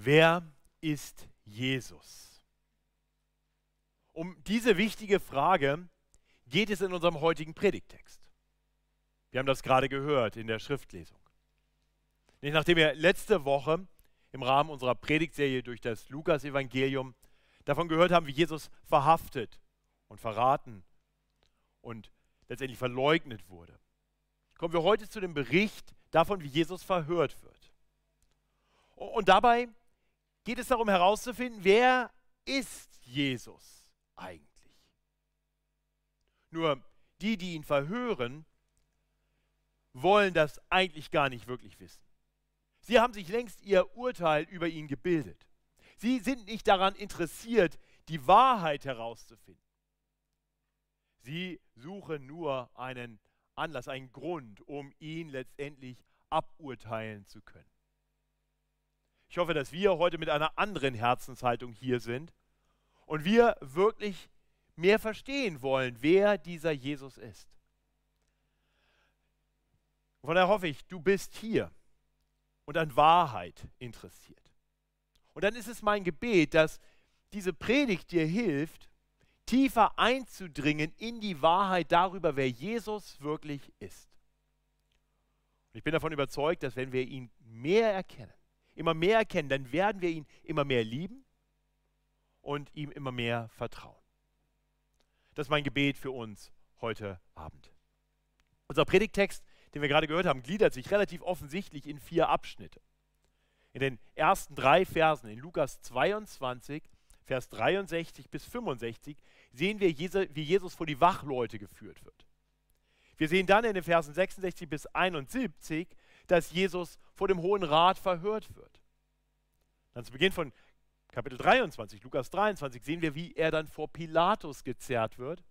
Wer ist Jesus? Um diese wichtige Frage geht es in unserem heutigen Predigtext. Wir haben das gerade gehört in der Schriftlesung. Nachdem wir letzte Woche im Rahmen unserer Predigtserie durch das Lukas-Evangelium davon gehört haben, wie Jesus verhaftet und verraten und letztendlich verleugnet wurde, kommen wir heute zu dem Bericht davon, wie Jesus verhört wird. Und dabei geht es darum herauszufinden, wer ist Jesus eigentlich? Nur die, die ihn verhören, wollen das eigentlich gar nicht wirklich wissen. Sie haben sich längst ihr Urteil über ihn gebildet. Sie sind nicht daran interessiert, die Wahrheit herauszufinden. Sie suchen nur einen Anlass, einen Grund, um ihn letztendlich aburteilen zu können. Ich hoffe, dass wir heute mit einer anderen Herzenshaltung hier sind und wir wirklich mehr verstehen wollen, wer dieser Jesus ist. Von daher hoffe ich, du bist hier und an Wahrheit interessiert. Und dann ist es mein Gebet, dass diese Predigt dir hilft, tiefer einzudringen in die Wahrheit darüber, wer Jesus wirklich ist. Und ich bin davon überzeugt, dass wenn wir ihn mehr erkennen, immer mehr erkennen, dann werden wir ihn immer mehr lieben und ihm immer mehr vertrauen. Das ist mein Gebet für uns heute Abend. Unser Predigtext den wir gerade gehört haben, gliedert sich relativ offensichtlich in vier Abschnitte. In den ersten drei Versen, in Lukas 22, Vers 63 bis 65, sehen wir, wie Jesus vor die Wachleute geführt wird. Wir sehen dann in den Versen 66 bis 71, dass Jesus vor dem Hohen Rat verhört wird. Dann zu Beginn von Kapitel 23, Lukas 23, sehen wir, wie er dann vor Pilatus gezerrt wird.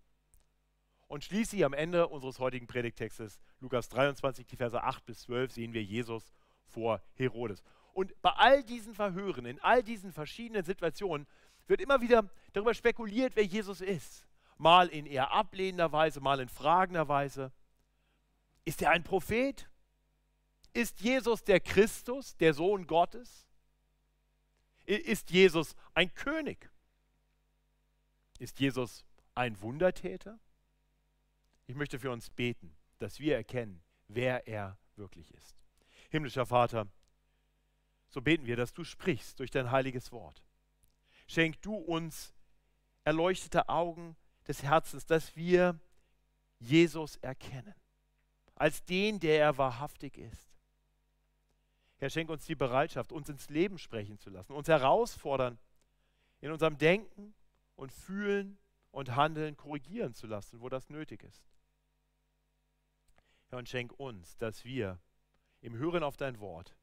Und schließlich am Ende unseres heutigen Predigtextes, Lukas 23, die Verse 8 bis 12, sehen wir Jesus vor Herodes. Und bei all diesen Verhören, in all diesen verschiedenen Situationen, wird immer wieder darüber spekuliert, wer Jesus ist. Mal in eher ablehnender Weise, mal in fragender Weise. Ist er ein Prophet? Ist Jesus der Christus, der Sohn Gottes? Ist Jesus ein König? Ist Jesus ein Wundertäter? Ich möchte für uns beten, dass wir erkennen, wer er wirklich ist. Himmlischer Vater, so beten wir, dass du sprichst durch dein heiliges Wort. Schenk du uns erleuchtete Augen des Herzens, dass wir Jesus erkennen, als den, der er wahrhaftig ist. Herr, schenk uns die Bereitschaft, uns ins Leben sprechen zu lassen, uns herausfordern, in unserem Denken und Fühlen und Handeln korrigieren zu lassen, wo das nötig ist. Herr, und schenk uns, dass wir im Hören auf dein Wort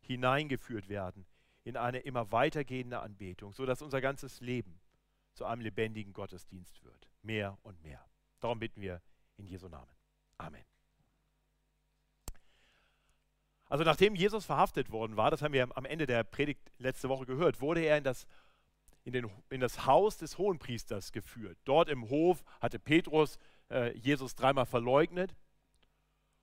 hineingeführt werden in eine immer weitergehende Anbetung, sodass unser ganzes Leben zu einem lebendigen Gottesdienst wird. Mehr und mehr. Darum bitten wir in Jesu Namen. Amen. Also nachdem Jesus verhaftet worden war, das haben wir am Ende der Predigt letzte Woche gehört, wurde er in das, in, den, in das Haus des Hohenpriesters geführt. Dort im Hof hatte Petrus äh, Jesus dreimal verleugnet.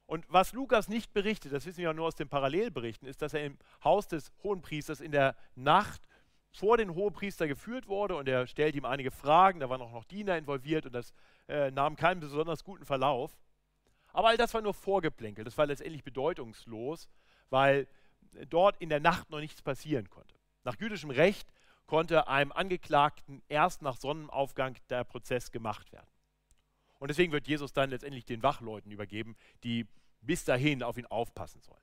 Und was Lukas nicht berichtet, das wissen wir ja nur aus den Parallelberichten, ist, dass er im Haus des Hohenpriesters in der Nacht vor den Hohenpriester geführt wurde und er stellt ihm einige Fragen, da waren auch noch Diener involviert und das äh, nahm keinen besonders guten Verlauf. Aber all das war nur Vorgeplänkel, das war letztendlich bedeutungslos, weil dort in der Nacht noch nichts passieren konnte. Nach jüdischem Recht konnte einem Angeklagten erst nach Sonnenaufgang der Prozess gemacht werden. Und deswegen wird Jesus dann letztendlich den Wachleuten übergeben, die bis dahin auf ihn aufpassen sollen.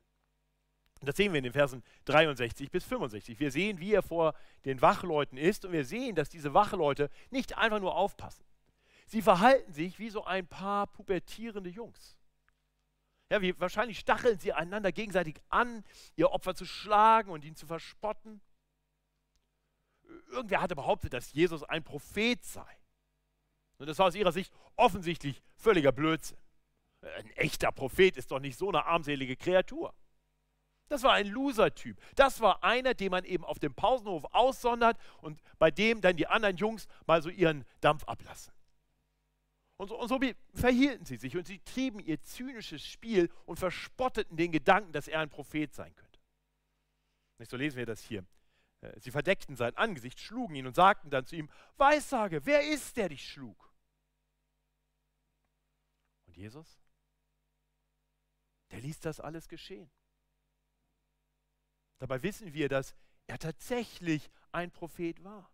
Und das sehen wir in den Versen 63 bis 65. Wir sehen, wie er vor den Wachleuten ist und wir sehen, dass diese Wachleute nicht einfach nur aufpassen. Sie verhalten sich wie so ein paar pubertierende Jungs. Ja, wie, wahrscheinlich stacheln sie einander gegenseitig an, ihr Opfer zu schlagen und ihn zu verspotten. Irgendwer hatte behauptet, dass Jesus ein Prophet sei. Und das war aus ihrer Sicht offensichtlich völliger Blödsinn. Ein echter Prophet ist doch nicht so eine armselige Kreatur. Das war ein Loser-Typ. Das war einer, den man eben auf dem Pausenhof aussondert und bei dem dann die anderen Jungs mal so ihren Dampf ablassen. Und so, und so verhielten sie sich und sie trieben ihr zynisches Spiel und verspotteten den Gedanken, dass er ein Prophet sein könnte. Nicht so lesen wir das hier Äh, sie verdeckten sein Angesicht, schlugen ihn und sagten dann zu ihm, Weissage, wer ist, der dich schlug? Und Jesus, der ließ das alles geschehen. Dabei wissen wir, dass er tatsächlich ein Prophet war.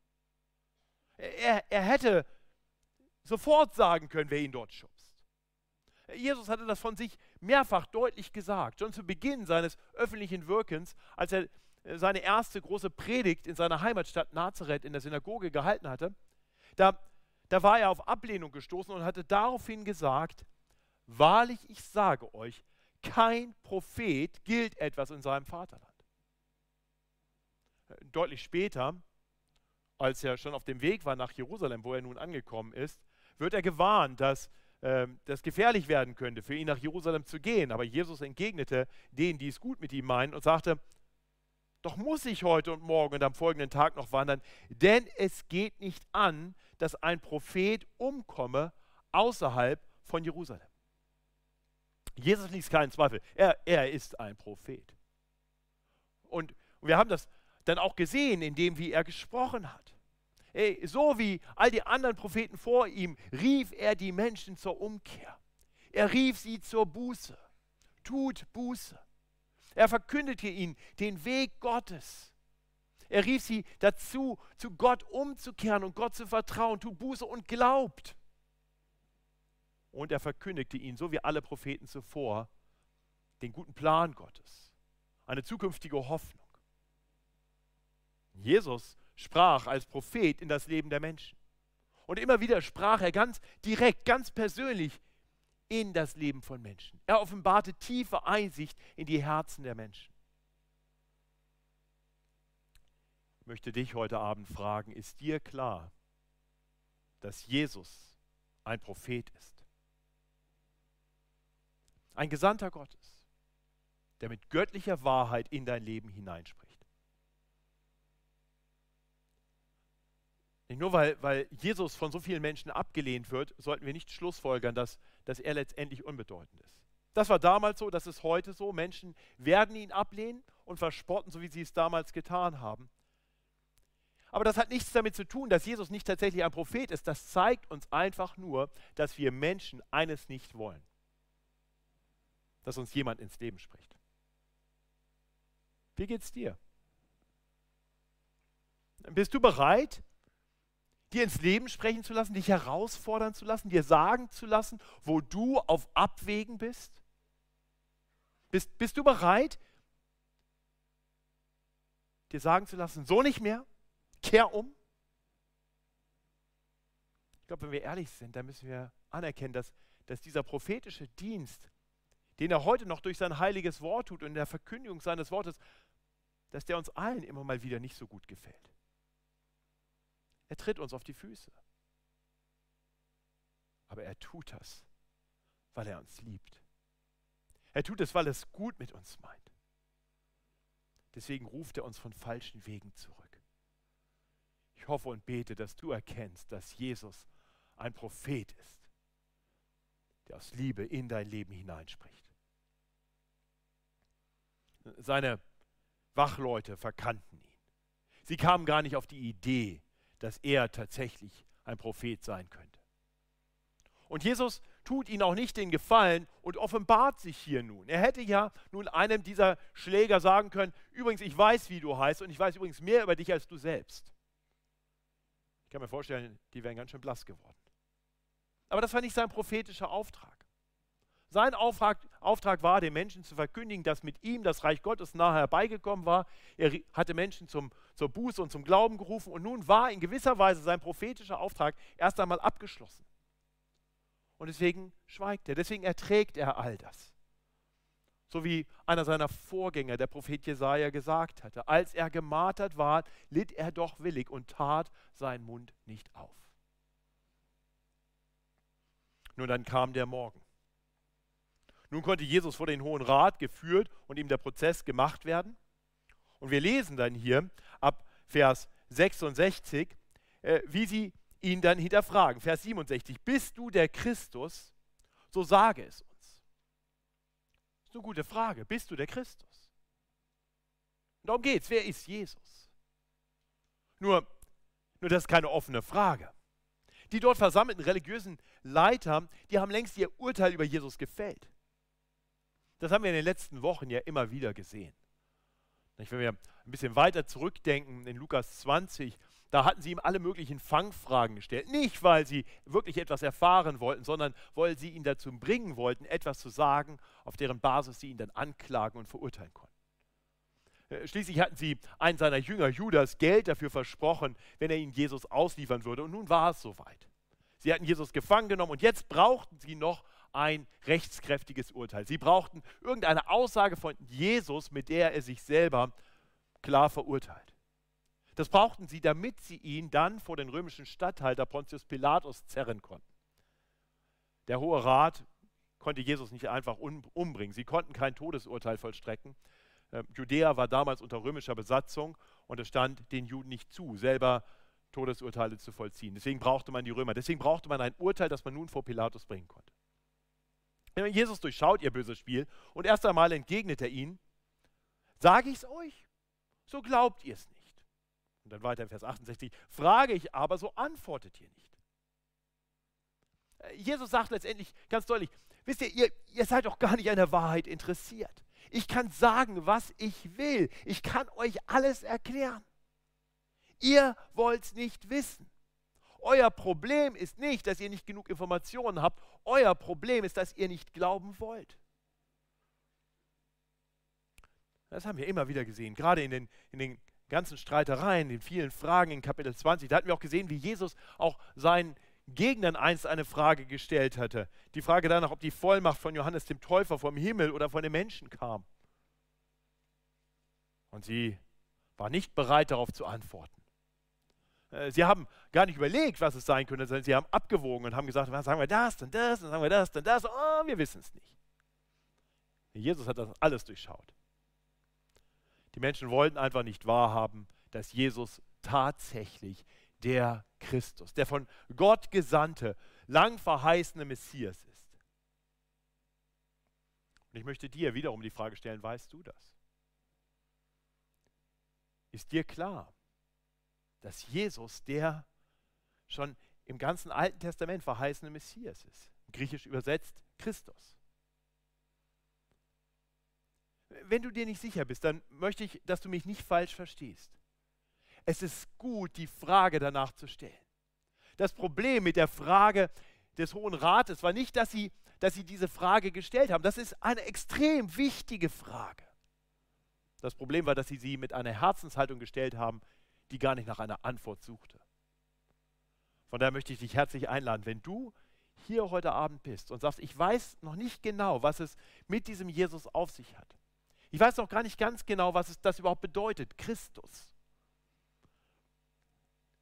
Er, er hätte sofort sagen können, wer ihn dort schubst. Jesus hatte das von sich mehrfach deutlich gesagt, schon zu Beginn seines öffentlichen Wirkens, als er äh, seine erste große Predigt in seiner Heimatstadt Nazareth in der Synagoge gehalten hatte. Da, da war er auf Ablehnung gestoßen und hatte daraufhin gesagt, wahrlich ich sage euch, kein Prophet gilt etwas in seinem Vaterland. Äh, deutlich später, als er schon auf dem Weg war nach Jerusalem, wo er nun angekommen ist, wird er gewarnt, dass äh, das gefährlich werden könnte, für ihn nach Jerusalem zu gehen. Aber Jesus entgegnete denen, die es gut mit ihm meinen, und sagte, doch muss ich heute und morgen und am folgenden Tag noch wandern, denn es geht nicht an, dass ein Prophet umkomme außerhalb von Jerusalem. Jesus ließ keinen Zweifel. Er, er ist ein Prophet. Und wir haben das dann auch gesehen, in dem, wie er gesprochen hat. Ey, so wie all die anderen Propheten vor ihm, rief er die Menschen zur Umkehr. Er rief sie zur Buße. Tut Buße. Er verkündete ihnen den Weg Gottes. Er rief sie dazu, zu Gott umzukehren und Gott zu vertrauen. Tut Buße und glaubt. Und er verkündigte ihnen, so wie alle Propheten zuvor, den guten Plan Gottes, eine zukünftige Hoffnung. Jesus sprach als Prophet in das Leben der Menschen. Und immer wieder sprach er ganz direkt, ganz persönlich in das Leben von Menschen. Er offenbarte tiefe Einsicht in die Herzen der Menschen. Ich möchte dich heute Abend fragen, ist dir klar, dass Jesus ein Prophet ist? Ein Gesandter Gottes, der mit göttlicher Wahrheit in dein Leben hineinspricht. Nicht nur weil, weil Jesus von so vielen Menschen abgelehnt wird, sollten wir nicht schlussfolgern, dass, dass er letztendlich unbedeutend ist. Das war damals so, das ist heute so. Menschen werden ihn ablehnen und verspotten, so wie sie es damals getan haben. Aber das hat nichts damit zu tun, dass Jesus nicht tatsächlich ein Prophet ist. Das zeigt uns einfach nur, dass wir Menschen eines nicht wollen. Dass uns jemand ins Leben spricht. Wie geht's dir? Bist du bereit, dir ins Leben sprechen zu lassen, dich herausfordern zu lassen, dir sagen zu lassen, wo du auf Abwägen bist? Bist, bist du bereit, dir sagen zu lassen, so nicht mehr, kehr um? Ich glaube, wenn wir ehrlich sind, dann müssen wir anerkennen, dass, dass dieser prophetische Dienst, den er heute noch durch sein heiliges Wort tut und in der Verkündigung seines Wortes, dass der uns allen immer mal wieder nicht so gut gefällt. Er tritt uns auf die Füße. Aber er tut das, weil er uns liebt. Er tut es, weil er es gut mit uns meint. Deswegen ruft er uns von falschen Wegen zurück. Ich hoffe und bete, dass du erkennst, dass Jesus ein Prophet ist, der aus Liebe in dein Leben hineinspricht. Seine Wachleute verkannten ihn. Sie kamen gar nicht auf die Idee, dass er tatsächlich ein Prophet sein könnte. Und Jesus tut ihnen auch nicht den Gefallen und offenbart sich hier nun. Er hätte ja nun einem dieser Schläger sagen können, übrigens, ich weiß, wie du heißt und ich weiß übrigens mehr über dich als du selbst. Ich kann mir vorstellen, die wären ganz schön blass geworden. Aber das war nicht sein prophetischer Auftrag. Sein Auftrag, Auftrag, war, den Menschen zu verkündigen, dass mit ihm das Reich Gottes nahe herbeigekommen war. Er hatte Menschen zum, zur Buße und zum Glauben gerufen und nun war in gewisser Weise sein prophetischer Auftrag erst einmal abgeschlossen. Und deswegen schweigt er, deswegen erträgt er all das. So wie einer seiner Vorgänger, der Prophet Jesaja, gesagt hatte: Als er gemartert war, litt er doch willig und tat seinen Mund nicht auf. Nun, dann kam der Morgen. Nun konnte Jesus vor den Hohen Rat geführt und ihm der Prozess gemacht werden. Und wir lesen dann hier ab Vers 66, äh, wie sie ihn dann hinterfragen. Vers 67, bist du der Christus? So sage es uns. Das ist eine gute Frage. Bist du der Christus? Und darum geht's. Wer ist Jesus? Nur, nur das ist keine offene Frage. Die dort versammelten religiösen Leiter, die haben längst ihr Urteil über Jesus gefällt. Das haben wir in den letzten Wochen ja immer wieder gesehen. Wenn wir ein bisschen weiter zurückdenken in Lukas 20, da hatten sie ihm alle möglichen Fangfragen gestellt. Nicht, weil sie wirklich etwas erfahren wollten, sondern weil sie ihn dazu bringen wollten, etwas zu sagen, auf deren Basis sie ihn dann anklagen und verurteilen konnten. Äh, schließlich hatten sie einen seiner Jünger, Judas, Geld dafür versprochen, wenn er ihn Jesus ausliefern würde. Und nun war es soweit. Sie hatten Jesus gefangen genommen und jetzt brauchten sie noch ein rechtskräftiges Urteil. Sie brauchten irgendeine Aussage von Jesus, mit der er sich selber klar verurteilt. Das brauchten sie, damit sie ihn dann vor den römischen Statthalter Pontius Pilatus zerren konnten. Der Hohe Rat konnte Jesus nicht einfach umbringen. Sie konnten kein Todesurteil vollstrecken. Ähm, Judäa war damals unter römischer Besatzung und es stand den Juden nicht zu, selber Todesurteile zu vollziehen. Deswegen brauchte man die Römer. Deswegen brauchte man ein Urteil, das man nun vor Pilatus bringen konnte. Jesus durchschaut ihr böses Spiel und erst einmal entgegnet er ihnen, sage ich es euch, so glaubt ihr es nicht. Und dann weiter in Vers 68, frage ich aber, so antwortet ihr nicht. Äh, Jesus sagt letztendlich ganz deutlich, wisst ihr, ihr, ihr seid doch gar nicht an der Wahrheit interessiert. Ich kann sagen, was ich will. Ich kann euch alles erklären. Ihr wollt es nicht wissen. Euer Problem ist nicht, dass ihr nicht genug Informationen habt. Euer Problem ist, dass ihr nicht glauben wollt. Das haben wir immer wieder gesehen, gerade in den, in den ganzen Streitereien, den vielen Fragen in Kapitel 20. Da hatten wir auch gesehen, wie Jesus auch seinen Gegnern einst eine Frage gestellt hatte. Die Frage danach, ob die Vollmacht von Johannes dem Täufer vom Himmel oder von den Menschen kam. Und sie war nicht bereit darauf zu antworten. Äh, sie haben gar nicht überlegt, was es sein könnte, sondern sie haben abgewogen und haben gesagt, was sagen wir das, dann das, dann sagen wir das, dann das. Oh, wir wissen es nicht. Jesus hat das alles durchschaut. Die Menschen wollten einfach nicht wahrhaben, dass Jesus tatsächlich der Christus, der von Gott gesandte, lang verheißene Messias ist. Und ich möchte dir wiederum die Frage stellen, weißt du das? Ist dir klar, dass Jesus der schon im ganzen Alten Testament verheißene Messias ist. Griechisch übersetzt Christus. Wenn du dir nicht sicher bist, dann möchte ich, dass du mich nicht falsch verstehst. Es ist gut, die Frage danach zu stellen. Das Problem mit der Frage des Hohen Rates war nicht, dass sie, dass sie diese Frage gestellt haben. Das ist eine extrem wichtige Frage. Das Problem war, dass sie sie mit einer Herzenshaltung gestellt haben, die gar nicht nach einer Antwort suchte. Von daher möchte ich dich herzlich einladen, wenn du hier heute Abend bist und sagst, ich weiß noch nicht genau, was es mit diesem Jesus auf sich hat. Ich weiß noch gar nicht ganz genau, was es das überhaupt bedeutet, Christus.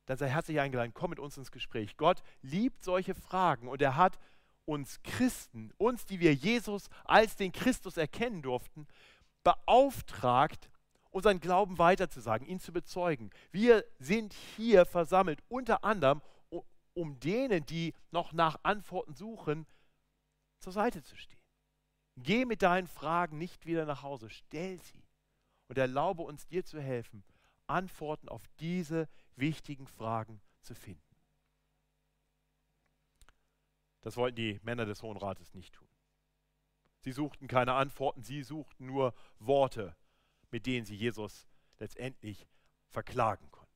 Dann sei herzlich eingeladen, komm mit uns ins Gespräch. Gott liebt solche Fragen und er hat uns Christen, uns, die wir Jesus als den Christus erkennen durften, beauftragt, unseren Glauben weiterzusagen, ihn zu bezeugen. Wir sind hier versammelt, unter anderem, um denen, die noch nach Antworten suchen, zur Seite zu stehen. Geh mit deinen Fragen nicht wieder nach Hause, stell sie und erlaube uns dir zu helfen, Antworten auf diese wichtigen Fragen zu finden. Das wollten die Männer des Hohen Rates nicht tun. Sie suchten keine Antworten, sie suchten nur Worte, mit denen sie Jesus letztendlich verklagen konnten.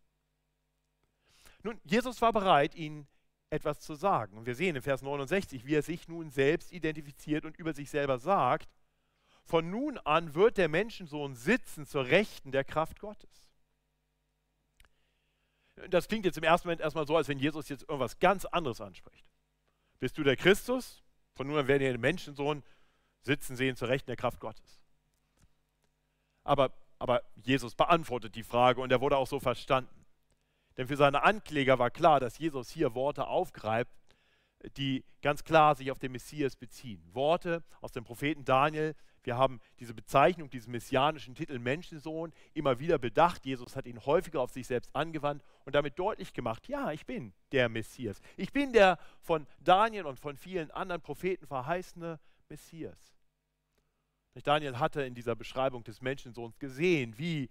Nun, Jesus war bereit, ihnen etwas zu sagen. Und wir sehen in Vers 69, wie er sich nun selbst identifiziert und über sich selber sagt, von nun an wird der Menschensohn sitzen zur Rechten der Kraft Gottes. Das klingt jetzt im ersten Moment erstmal so, als wenn Jesus jetzt irgendwas ganz anderes anspricht. Bist du der Christus? Von nun an werden wir den Menschensohn sitzen sehen zur Rechten der Kraft Gottes. Aber, aber Jesus beantwortet die Frage und er wurde auch so verstanden. Denn für seine Ankläger war klar, dass Jesus hier Worte aufgreift, die ganz klar sich auf den Messias beziehen. Worte aus dem Propheten Daniel. Wir haben diese Bezeichnung, diesen messianischen Titel Menschensohn immer wieder bedacht. Jesus hat ihn häufiger auf sich selbst angewandt und damit deutlich gemacht, ja, ich bin der Messias. Ich bin der von Daniel und von vielen anderen Propheten verheißene Messias. Daniel hatte in dieser Beschreibung des Menschensohns gesehen, wie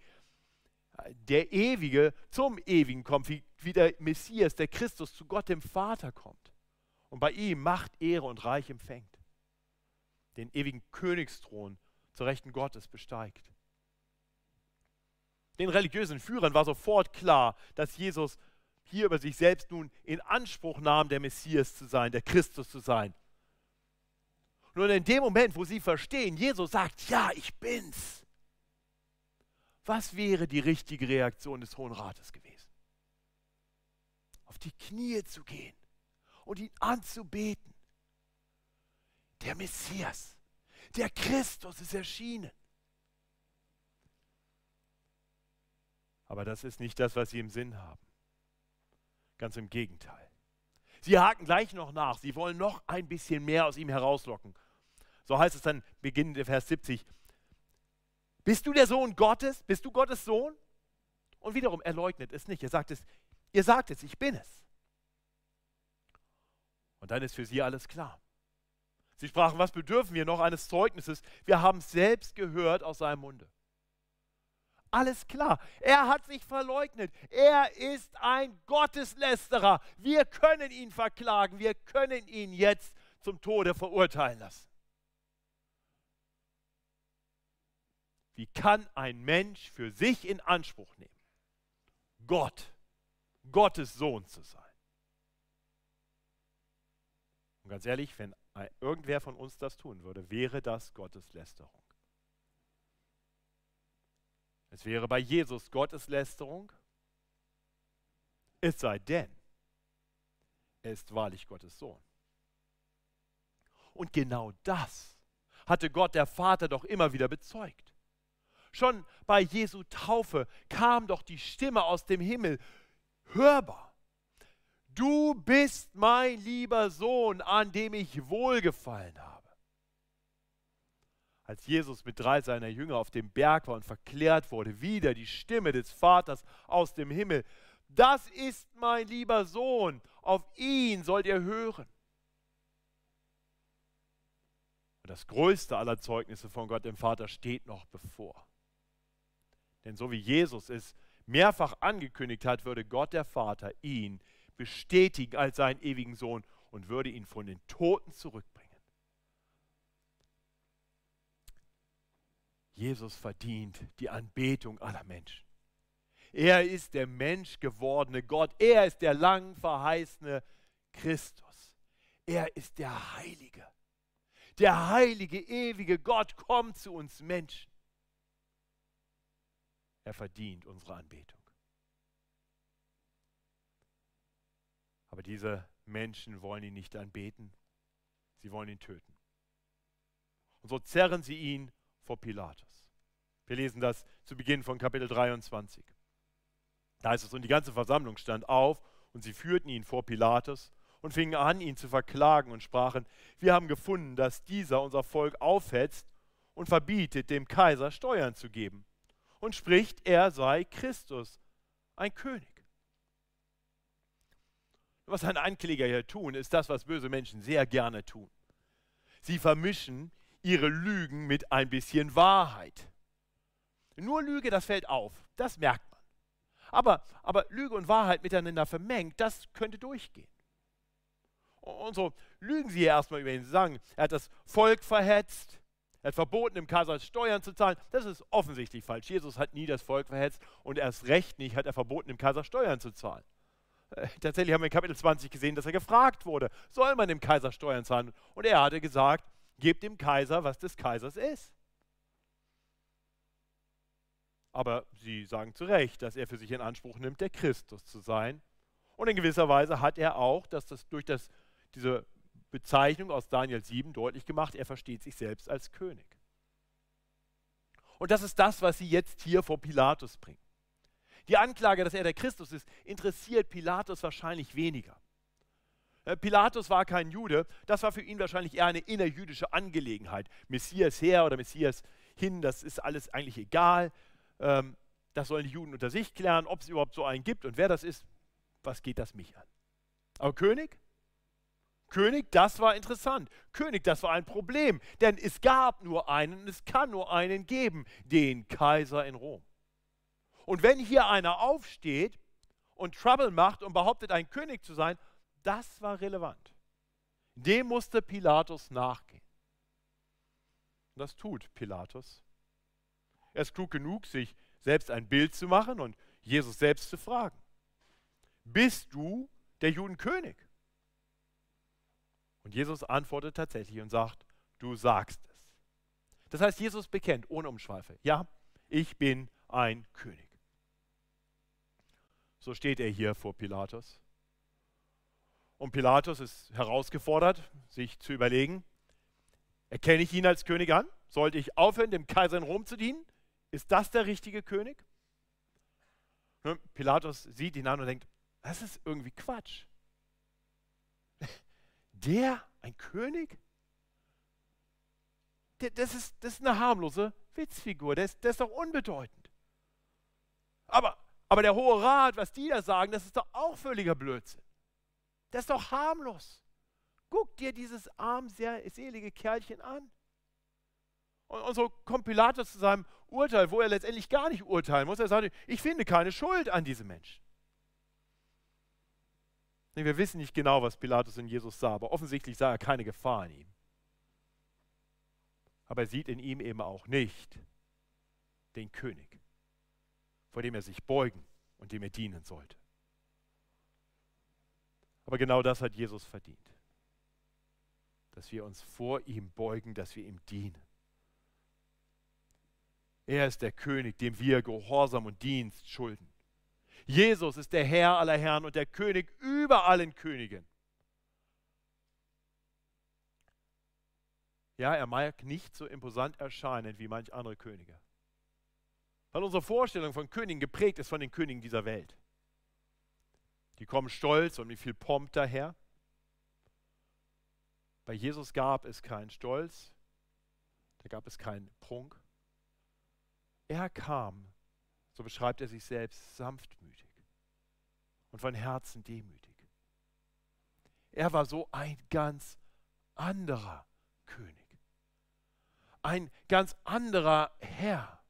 der Ewige zum Ewigen kommt, wie, wie der Messias, der Christus zu Gott dem Vater kommt und bei ihm Macht, Ehre und Reich empfängt, den ewigen Königsthron zur Rechten Gottes besteigt. Den religiösen Führern war sofort klar, dass Jesus hier über sich selbst nun in Anspruch nahm, der Messias zu sein, der Christus zu sein. Nur in dem Moment, wo sie verstehen, Jesus sagt, ja, ich bin's, was wäre die richtige Reaktion des Hohen Rates gewesen? Auf die Knie zu gehen und ihn anzubeten. Der Messias, der Christus ist erschienen. Aber das ist nicht das, was sie im Sinn haben. Ganz im Gegenteil. Sie haken gleich noch nach. Sie wollen noch ein bisschen mehr aus ihm herauslocken. So heißt es dann, beginnend in Vers 70. Bist du der Sohn Gottes? Bist du Gottes Sohn? Und wiederum, er leugnet es nicht. Er sagt es, ihr sagt es, ich bin es. Und dann ist für sie alles klar. Sie sprachen, was bedürfen wir noch eines Zeugnisses? Wir haben es selbst gehört aus seinem Munde. Alles klar. Er hat sich verleugnet. Er ist ein Gotteslästerer. Wir können ihn verklagen. Wir können ihn jetzt zum Tode verurteilen lassen. Wie kann ein Mensch für sich in Anspruch nehmen, Gott, Gottes Sohn zu sein? Und ganz ehrlich, wenn irgendwer von uns das tun würde, wäre das Gotteslästerung. Es wäre bei Jesus Gotteslästerung, es sei denn, er ist wahrlich Gottes Sohn. Und genau das hatte Gott der Vater doch immer wieder bezeugt. Schon bei Jesu Taufe kam doch die Stimme aus dem Himmel hörbar. Du bist mein lieber Sohn, an dem ich wohlgefallen habe. Als Jesus mit drei seiner Jünger auf dem Berg war und verklärt wurde, wieder die Stimme des Vaters aus dem Himmel. Das ist mein lieber Sohn, auf ihn sollt ihr hören. Und das größte aller Zeugnisse von Gott dem Vater steht noch bevor. Denn so wie Jesus es mehrfach angekündigt hat, würde Gott der Vater ihn bestätigen als seinen ewigen Sohn und würde ihn von den Toten zurückbringen. Jesus verdient die Anbetung aller Menschen. Er ist der menschgewordene Gott. Er ist der lang verheißene Christus. Er ist der Heilige. Der heilige, ewige Gott kommt zu uns Menschen. Er verdient unsere Anbetung. Aber diese Menschen wollen ihn nicht anbeten, sie wollen ihn töten. Und so zerren sie ihn vor Pilatus. Wir lesen das zu Beginn von Kapitel 23. Da heißt es, und die ganze Versammlung stand auf und sie führten ihn vor Pilatus und fingen an, ihn zu verklagen und sprachen, wir haben gefunden, dass dieser unser Volk aufhetzt und verbietet, dem Kaiser Steuern zu geben und spricht, er sei Christus, ein König. Was ein Ankläger hier tun, ist das, was böse Menschen sehr gerne tun. Sie vermischen ihre Lügen mit ein bisschen Wahrheit. Nur Lüge, das fällt auf, das merkt man. Aber, aber Lüge und Wahrheit miteinander vermengt, das könnte durchgehen. Und so lügen sie erstmal über ihn. Sie sagen, er hat das Volk verhetzt, er hat verboten, dem Kaiser Steuern zu zahlen. Das ist offensichtlich falsch. Jesus hat nie das Volk verhetzt und erst recht nicht hat er verboten, dem Kaiser Steuern zu zahlen. Äh, tatsächlich haben wir in Kapitel 20 gesehen, dass er gefragt wurde, soll man dem Kaiser Steuern zahlen? Und er hatte gesagt, gebt dem Kaiser, was des Kaisers ist. Aber sie sagen zu Recht, dass er für sich in Anspruch nimmt, der Christus zu sein. Und in gewisser Weise hat er auch, dass das durch das, diese Bezeichnung aus Daniel 7 deutlich gemacht, er versteht sich selbst als König. Und das ist das, was sie jetzt hier vor Pilatus bringen. Die Anklage, dass er der Christus ist, interessiert Pilatus wahrscheinlich weniger. Äh, Pilatus war kein Jude, das war für ihn wahrscheinlich eher eine innerjüdische Angelegenheit. Messias her oder Messias hin, das ist alles eigentlich egal. Ähm, das sollen die Juden unter sich klären, ob es überhaupt so einen gibt und wer das ist, was geht das mich an? Aber König? König, das war interessant. König, das war ein Problem, denn es gab nur einen und es kann nur einen geben, den Kaiser in Rom. Und wenn hier einer aufsteht und Trouble macht und behauptet, ein König zu sein, das war relevant. Dem musste Pilatus nachgehen. Und das tut Pilatus. Er ist klug genug, sich selbst ein Bild zu machen und Jesus selbst zu fragen. Bist du der Judenkönig? Und Jesus antwortet tatsächlich und sagt, du sagst es. Das heißt, Jesus bekennt ohne Umschweife, ja, ich bin ein König. So steht er hier vor Pilatus. Und Pilatus ist herausgefordert, sich zu überlegen, erkenne ich ihn als König an? Sollte ich aufhören, dem Kaiser in Rom zu dienen? Ist das der richtige König? Pilatus sieht ihn an und denkt, das ist irgendwie Quatsch. Der, ein König? Der, das, ist, das ist eine harmlose Witzfigur, der ist, der ist doch unbedeutend. Aber, aber der Hohe Rat, was die da sagen, das ist doch auch völliger Blödsinn. Das ist doch harmlos. Guck dir dieses armselige Kerlchen an. Und, und so kommt Pilatus zu seinem Urteil, wo er letztendlich gar nicht urteilen muss. Er sagt, ich finde keine Schuld an diesem Menschen. Wir wissen nicht genau, was Pilatus in Jesus sah, aber offensichtlich sah er keine Gefahr in ihm. Aber er sieht in ihm eben auch nicht den König, vor dem er sich beugen und dem er dienen sollte. Aber genau das hat Jesus verdient, dass wir uns vor ihm beugen, dass wir ihm dienen. Er ist der König, dem wir Gehorsam und Dienst schulden. Jesus ist der Herr aller Herren und der König über allen Königen. Ja, er mag nicht so imposant erscheinen wie manch andere Könige. Weil unsere Vorstellung von Königen geprägt ist von den Königen dieser Welt. Die kommen stolz und mit viel Pomp daher. Bei Jesus gab es keinen Stolz, da gab es keinen Prunk. Er kam so beschreibt er sich selbst, sanftmütig und von Herzen demütig. Er war so ein ganz anderer König, ein ganz anderer Herr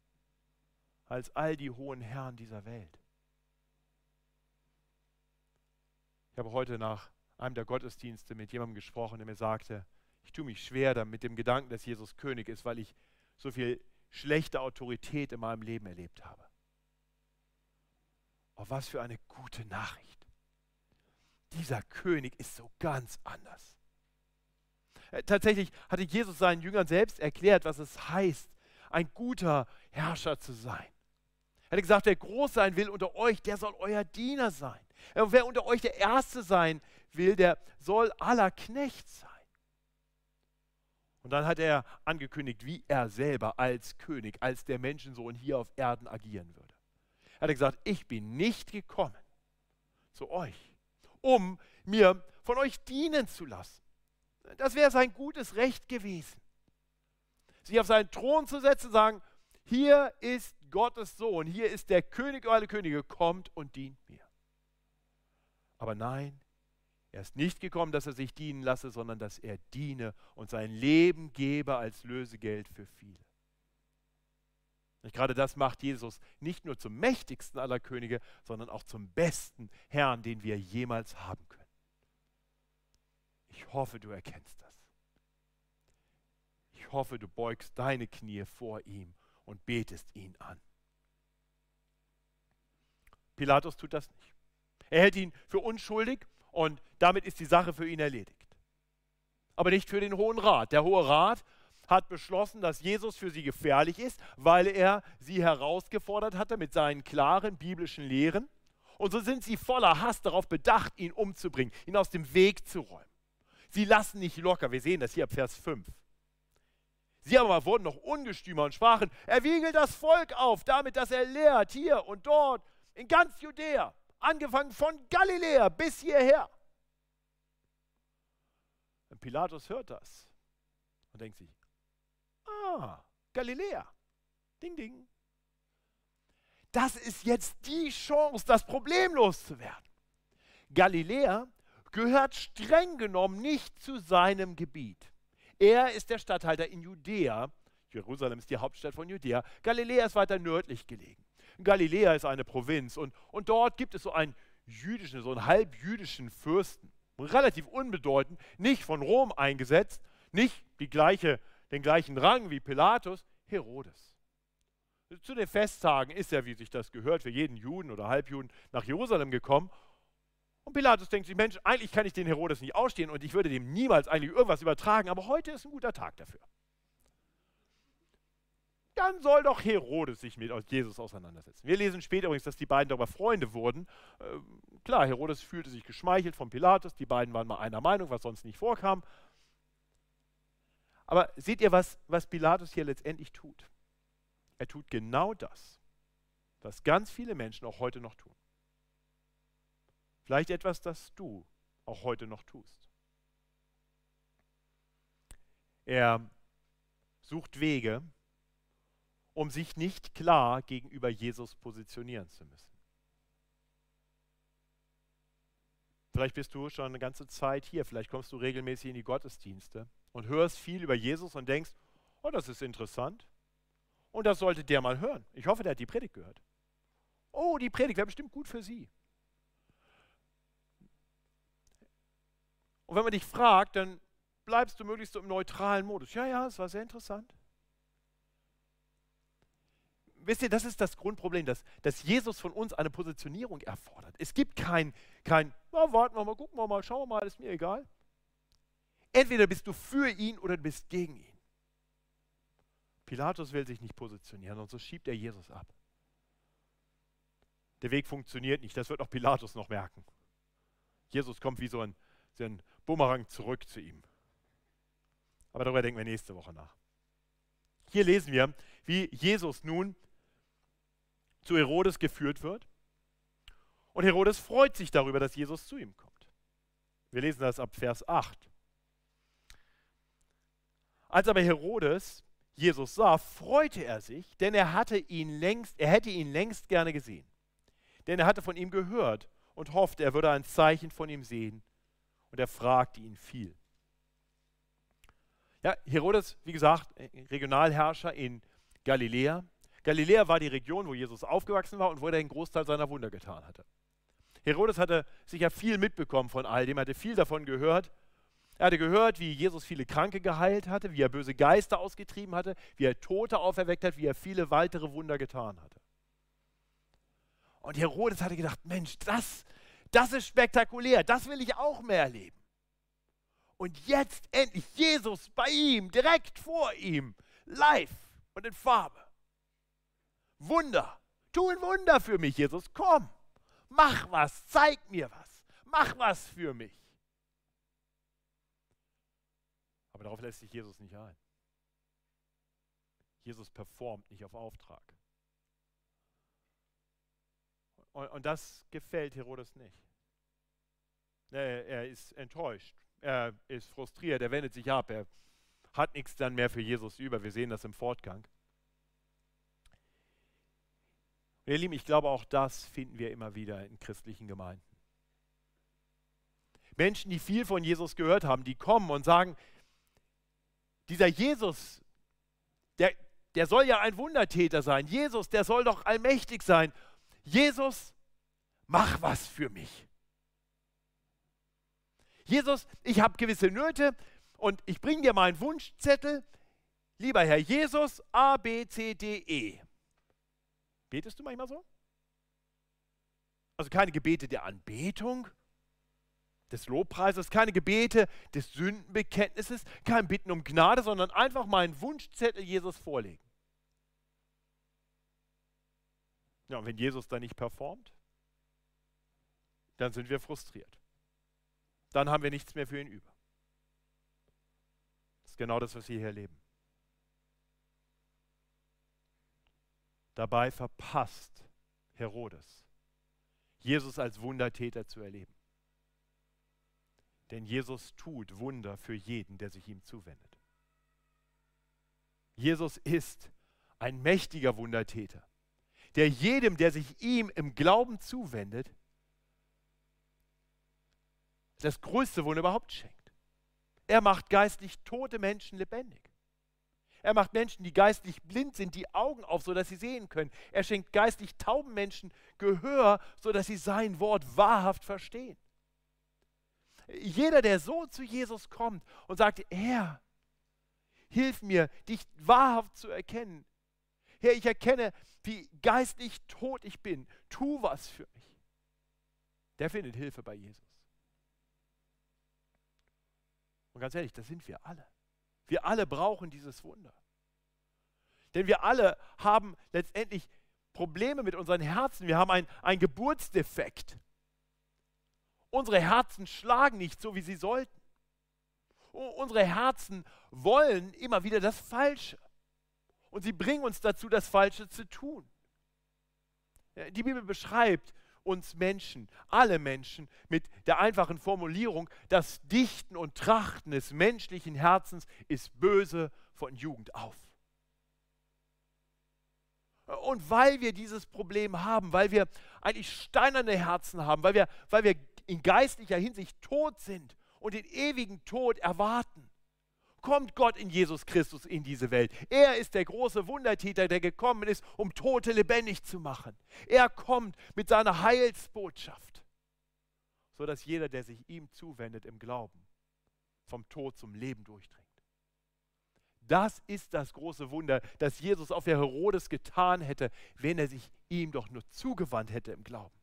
als all die hohen Herren dieser Welt. Ich habe heute nach einem der Gottesdienste mit jemandem gesprochen, der mir sagte, ich tue mich schwer mit dem Gedanken, dass Jesus König ist, weil ich so viel schlechte Autorität in meinem Leben erlebt habe. Oh, was für eine gute Nachricht. Dieser König ist so ganz anders. Äh, tatsächlich hatte Jesus seinen Jüngern selbst erklärt, was es heißt, ein guter Herrscher zu sein. Er hat gesagt, wer groß sein will unter euch, der soll euer Diener sein. Und äh, wer unter euch der Erste sein will, der soll aller Knecht sein. Und dann hat er angekündigt, wie er selber als König, als der Menschensohn hier auf Erden agieren würde. Er hat gesagt, ich bin nicht gekommen zu euch, um mir von euch dienen zu lassen. Das wäre sein gutes Recht gewesen. Sich auf seinen Thron zu setzen und sagen, hier ist Gottes Sohn, hier ist der König aller Könige, kommt und dient mir. Aber nein, er ist nicht gekommen, dass er sich dienen lasse, sondern dass er diene und sein Leben gebe als Lösegeld für viele. Gerade das macht Jesus nicht nur zum mächtigsten aller Könige, sondern auch zum besten Herrn, den wir jemals haben können. Ich hoffe, du erkennst das. Ich hoffe, du beugst deine Knie vor ihm und betest ihn an. Pilatus tut das nicht. Er hält ihn für unschuldig und damit ist die Sache für ihn erledigt. Aber nicht für den Hohen Rat. Der Hohe Rat hat beschlossen, dass Jesus für sie gefährlich ist, weil er sie herausgefordert hatte mit seinen klaren biblischen Lehren. Und so sind sie voller Hass darauf bedacht, ihn umzubringen, ihn aus dem Weg zu räumen. Sie lassen nicht locker. Wir sehen das hier ab Vers 5. Sie aber wurden noch ungestümer und sprachen, er wiegelt das Volk auf, damit, dass er lehrt, hier und dort, in ganz Judäa, angefangen von Galiläa bis hierher. Und Pilatus hört das und denkt sich, Ah, Galiläa. Ding, ding. Das ist jetzt die Chance, das Problem loszuwerden. Galiläa gehört streng genommen nicht zu seinem Gebiet. Er ist der Statthalter in Judäa. Jerusalem ist die Hauptstadt von Judäa. Galiläa ist weiter nördlich gelegen. Galiläa ist eine Provinz und, und dort gibt es so einen jüdischen, so einen halbjüdischen Fürsten, relativ unbedeutend, nicht von Rom eingesetzt, nicht die gleiche, den gleichen Rang wie Pilatus, Herodes. Zu den Festtagen ist er, wie sich das gehört, für jeden Juden oder Halbjuden nach Jerusalem gekommen. Und Pilatus denkt sich, Mensch, eigentlich kann ich den Herodes nicht ausstehen und ich würde dem niemals eigentlich irgendwas übertragen, aber heute ist ein guter Tag dafür. Dann soll doch Herodes sich mit Jesus auseinandersetzen. Wir lesen später übrigens, dass die beiden darüber Freunde wurden. Ähm, klar, Herodes fühlte sich geschmeichelt von Pilatus, die beiden waren mal einer Meinung, was sonst nicht vorkam. Aber seht ihr, was, was Pilatus hier letztendlich tut? Er tut genau das, was ganz viele Menschen auch heute noch tun. Vielleicht etwas, das du auch heute noch tust. Er sucht Wege, um sich nicht klar gegenüber Jesus positionieren zu müssen. Vielleicht bist du schon eine ganze Zeit hier, vielleicht kommst du regelmäßig in die Gottesdienste und hörst viel über Jesus und denkst, oh, das ist interessant. Und das sollte der mal hören. Ich hoffe, der hat die Predigt gehört. Oh, die Predigt wäre bestimmt gut für Sie. Und wenn man dich fragt, dann bleibst du möglichst im neutralen Modus. Ja, ja, es war sehr interessant. Wisst ihr, das ist das Grundproblem, dass, dass Jesus von uns eine Positionierung erfordert. Es gibt kein, kein na, warten wir mal, gucken wir mal, schauen wir mal, ist mir egal. Entweder bist du für ihn oder du bist gegen ihn. Pilatus will sich nicht positionieren und so schiebt er Jesus ab. Der Weg funktioniert nicht, das wird auch Pilatus noch merken. Jesus kommt wie so ein, so ein Bumerang zurück zu ihm. Aber darüber denken wir nächste Woche nach. Hier lesen wir, wie Jesus nun zu Herodes geführt wird. Und Herodes freut sich darüber, dass Jesus zu ihm kommt. Wir lesen das ab Vers 8. Als aber Herodes Jesus sah, freute er sich, denn er hatte ihn längst, er hätte ihn längst gerne gesehen. Denn er hatte von ihm gehört und hoffte, er würde ein Zeichen von ihm sehen. Und er fragte ihn viel. Ja, Herodes, wie gesagt, Regionalherrscher in Galiläa. Galiläa war die Region, wo Jesus aufgewachsen war und wo er den Großteil seiner Wunder getan hatte. Herodes hatte sicher viel mitbekommen von all dem, hatte viel davon gehört er hatte gehört, wie Jesus viele Kranke geheilt hatte, wie er böse Geister ausgetrieben hatte, wie er Tote auferweckt hat, wie er viele weitere Wunder getan hatte. Und Herodes hatte gedacht, Mensch, das, das ist spektakulär, das will ich auch mehr erleben. Und jetzt endlich Jesus bei ihm, direkt vor ihm, live und in Farbe. Wunder, tu ein Wunder für mich, Jesus, komm, mach was, zeig mir was, mach was für mich. Aber darauf lässt sich Jesus nicht ein. Jesus performt nicht auf Auftrag. Und, und das gefällt Herodes nicht. Er, ist enttäuscht, er ist frustriert, er wendet sich ab, er hat nichts dann mehr für Jesus über. Wir sehen das im Fortgang. Ihr Lieben, ich glaube, auch das finden wir immer wieder in christlichen Gemeinden. Menschen, die viel von Jesus gehört haben, die kommen und sagen, dieser Jesus, der, der soll ja ein Wundertäter sein. Jesus, der soll doch allmächtig sein. Jesus, mach was für mich. Jesus, ich habe gewisse Nöte und ich bringe dir meinen Wunschzettel. Lieber Herr Jesus, A, B, C, D, E. Betest du manchmal so? Also keine Gebete der Anbetung, des Lobpreises, keine Gebete des Sündenbekenntnisses, kein Bitten um Gnade, sondern einfach meinen Wunschzettel Jesus vorlegen. Ja, und wenn Jesus dann nicht performt, dann sind wir frustriert. Dann haben wir nichts mehr für ihn über. Das ist genau das, was wir hier erleben. Dabei verpasst Herodes, Jesus als Wundertäter zu erleben. Denn Jesus tut Wunder für jeden, der sich ihm zuwendet. Jesus ist ein mächtiger Wundertäter, der jedem, der sich ihm im Glauben zuwendet, das größte Wunder überhaupt schenkt. Er macht geistlich tote Menschen lebendig. Er macht Menschen, die geistlich blind sind, die Augen auf, sodass sie sehen können. Er schenkt geistlich tauben Menschen Gehör, sodass sie sein Wort wahrhaft verstehen. Jeder, der so zu Jesus kommt und sagt, Herr, hilf mir, dich wahrhaft zu erkennen. Herr, ich erkenne, wie geistlich tot ich bin. Tu was für mich. Der findet Hilfe bei Jesus. Und ganz ehrlich, das sind wir alle. Wir alle brauchen dieses Wunder. Denn wir alle haben letztendlich Probleme mit unseren Herzen. Wir haben einen Geburtsdefekt. Unsere Herzen schlagen nicht so, wie sie sollten. Unsere Herzen wollen immer wieder das Falsche. Und sie bringen uns dazu, das Falsche zu tun. Die Bibel beschreibt uns Menschen, alle Menschen, mit der einfachen Formulierung, das Dichten und Trachten des menschlichen Herzens ist böse von Jugend auf. Und weil wir dieses Problem haben, weil wir eigentlich steinerne Herzen haben, weil wir, weil wir in geistlicher Hinsicht tot sind und den ewigen Tod erwarten, kommt Gott in Jesus Christus in diese Welt. Er ist der große Wundertäter, der gekommen ist, um Tote lebendig zu machen. Er kommt mit seiner Heilsbotschaft, sodass jeder, der sich ihm zuwendet im Glauben, vom Tod zum Leben durchdringt. Das ist das große Wunder, das Jesus auf der Herodes getan hätte, wenn er sich ihm doch nur zugewandt hätte im Glauben.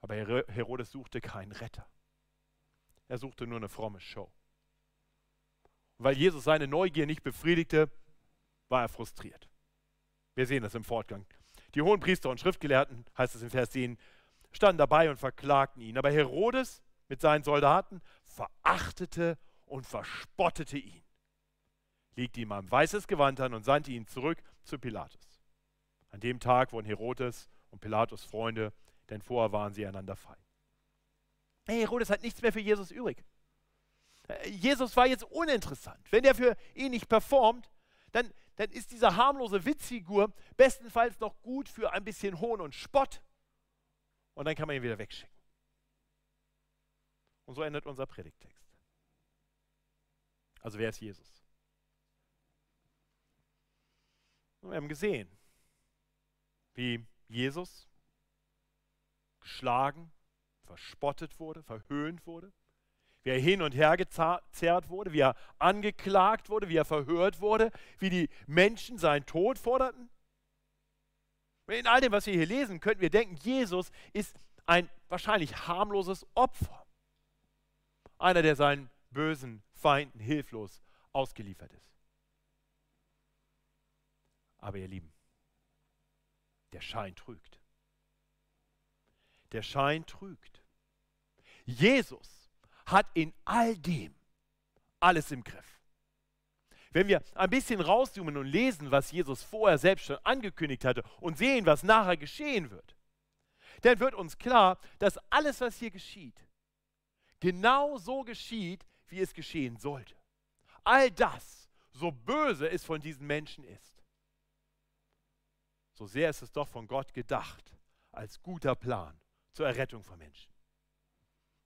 Aber Herodes suchte keinen Retter. Er suchte nur eine fromme Show. Und weil Jesus seine Neugier nicht befriedigte, war er frustriert. Wir sehen das im Fortgang. Die hohen Priester und Schriftgelehrten, heißt es im Vers 10, standen dabei und verklagten ihn. Aber Herodes mit seinen Soldaten verachtete und verspottete ihn, legte ihm ein weißes Gewand an und sandte ihn zurück zu Pilatus. An dem Tag wurden Herodes und Pilatus Freunde denn vorher waren sie einander feind. Hey, Herodes hat nichts mehr für Jesus übrig. Äh, Jesus war jetzt uninteressant. Wenn er für ihn nicht performt, dann, dann ist diese harmlose Witzfigur bestenfalls noch gut für ein bisschen Hohn und Spott. Und dann kann man ihn wieder wegschicken. Und so endet unser Predigtext. Also wer ist Jesus? wir haben gesehen, wie Jesus geschlagen, verspottet wurde, verhöhnt wurde, wie er hin und her gezerrt wurde, wie er angeklagt wurde, wie er verhört wurde, wie die Menschen seinen Tod forderten. In all dem, was wir hier lesen, könnten wir denken, Jesus ist ein wahrscheinlich harmloses Opfer. Einer, der seinen bösen Feinden hilflos ausgeliefert ist. Aber ihr Lieben, der Schein trügt der Schein trügt. Jesus hat in all dem alles im Griff. Wenn wir ein bisschen rauszoomen und lesen, was Jesus vorher selbst schon angekündigt hatte und sehen, was nachher geschehen wird, dann wird uns klar, dass alles, was hier geschieht, genau so geschieht, wie es geschehen sollte. All das, so böse es von diesen Menschen ist, so sehr ist es doch von Gott gedacht als guter Plan zur Errettung von Menschen.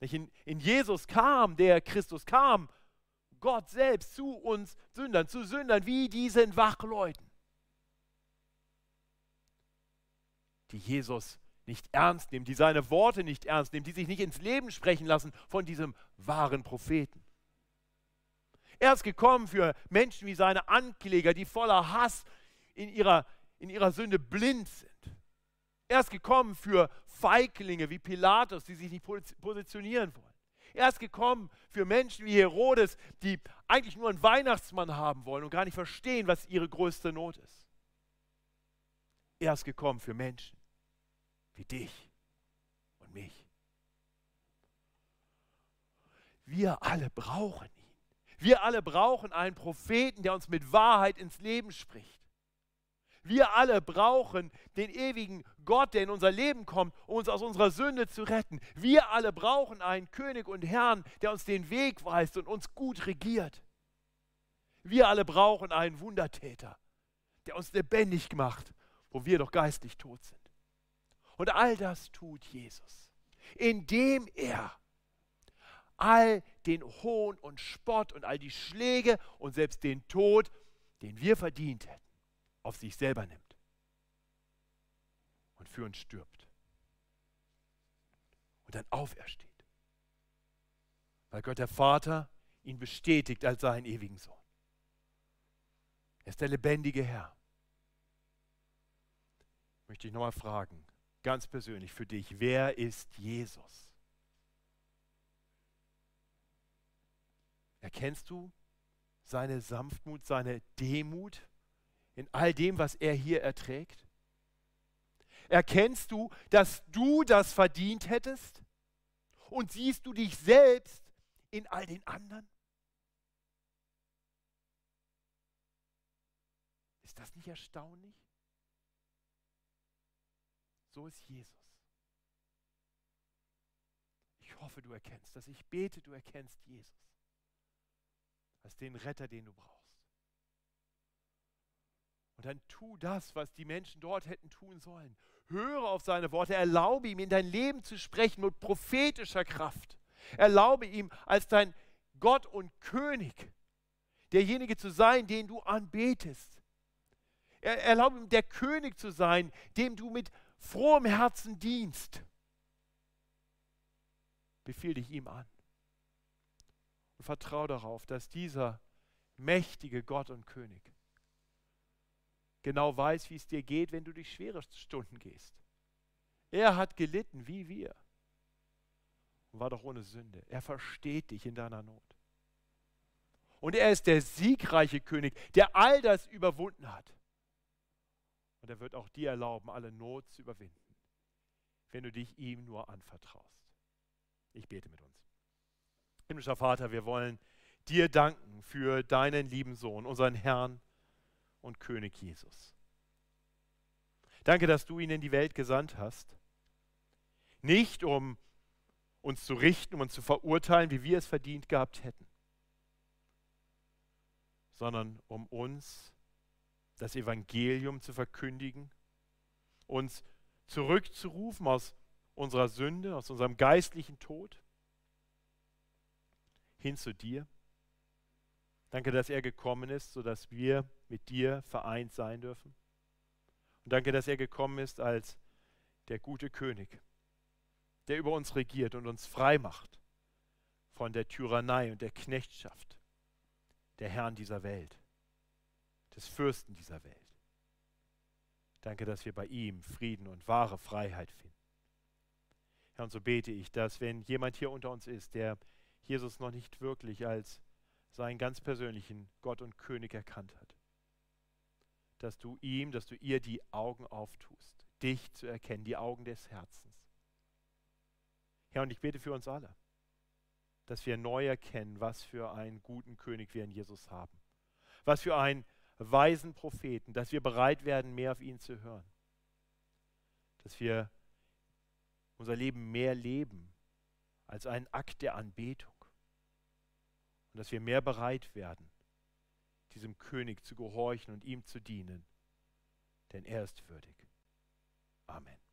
In, in Jesus kam, der Christus kam, Gott selbst zu uns Sündern, zu Sündern wie diesen Wachleuten, die Jesus nicht ernst nehmen, die seine Worte nicht ernst nehmen, die sich nicht ins Leben sprechen lassen von diesem wahren Propheten. Er ist gekommen für Menschen wie seine Ankläger, die voller Hass in ihrer, in ihrer Sünde blind sind. Er ist gekommen für Feiglinge wie Pilatus, die sich nicht positionieren wollen. Er ist gekommen für Menschen wie Herodes, die eigentlich nur einen Weihnachtsmann haben wollen und gar nicht verstehen, was ihre größte Not ist. Er ist gekommen für Menschen wie dich und mich. Wir alle brauchen ihn. Wir alle brauchen einen Propheten, der uns mit Wahrheit ins Leben spricht. Wir alle brauchen den ewigen Gott, der in unser Leben kommt, um uns aus unserer Sünde zu retten. Wir alle brauchen einen König und Herrn, der uns den Weg weist und uns gut regiert. Wir alle brauchen einen Wundertäter, der uns lebendig macht, wo wir doch geistlich tot sind. Und all das tut Jesus, indem er all den Hohn und Spott und all die Schläge und selbst den Tod, den wir verdient hätten, auf sich selber nimmt und für uns stirbt und dann aufersteht. Weil Gott der Vater ihn bestätigt als seinen ewigen Sohn. Er ist der lebendige Herr. Möchte ich nochmal fragen, ganz persönlich für dich, wer ist Jesus? Erkennst du seine Sanftmut, seine Demut in all dem, was er hier erträgt? Erkennst du, dass du das verdient hättest? Und siehst du dich selbst in all den anderen? Ist das nicht erstaunlich? So ist Jesus. Ich hoffe, du erkennst das. Ich bete, du erkennst Jesus als den Retter, den du brauchst. Und dann tu das, was die Menschen dort hätten tun sollen. Höre auf seine Worte, erlaube ihm in dein Leben zu sprechen mit prophetischer Kraft. Erlaube ihm als dein Gott und König, derjenige zu sein, den du anbetest. Erlaube ihm der König zu sein, dem du mit frohem Herzen dienst. Befiehl dich ihm an. Und vertraue darauf, dass dieser mächtige Gott und König genau weiß, wie es dir geht, wenn du durch schwere Stunden gehst. Er hat gelitten wie wir und war doch ohne Sünde. Er versteht dich in deiner Not. Und er ist der siegreiche König, der all das überwunden hat. Und er wird auch dir erlauben, alle Not zu überwinden, wenn du dich ihm nur anvertraust. Ich bete mit uns. Himmlischer Vater, wir wollen dir danken für deinen lieben Sohn, unseren Herrn und König Jesus. Danke, dass du ihn in die Welt gesandt hast. Nicht um uns zu richten, um uns zu verurteilen, wie wir es verdient gehabt hätten, sondern um uns das Evangelium zu verkündigen, uns zurückzurufen aus unserer Sünde, aus unserem geistlichen Tod hin zu dir. Danke, dass er gekommen ist, sodass wir mit dir vereint sein dürfen. Und danke, dass er gekommen ist als der gute König, der über uns regiert und uns frei macht von der Tyrannei und der Knechtschaft der Herrn dieser Welt, des Fürsten dieser Welt. Danke, dass wir bei ihm Frieden und wahre Freiheit finden. Herr, und so bete ich, dass wenn jemand hier unter uns ist, der Jesus noch nicht wirklich als seinen ganz persönlichen Gott und König erkannt hat. Dass du ihm, dass du ihr die Augen auftust, dich zu erkennen, die Augen des Herzens. Herr, und ich bete für uns alle, dass wir neu erkennen, was für einen guten König wir in Jesus haben. Was für einen weisen Propheten, dass wir bereit werden, mehr auf ihn zu hören. Dass wir unser Leben mehr leben als einen Akt der Anbetung und dass wir mehr bereit werden, diesem König zu gehorchen und ihm zu dienen, denn er ist würdig. Amen.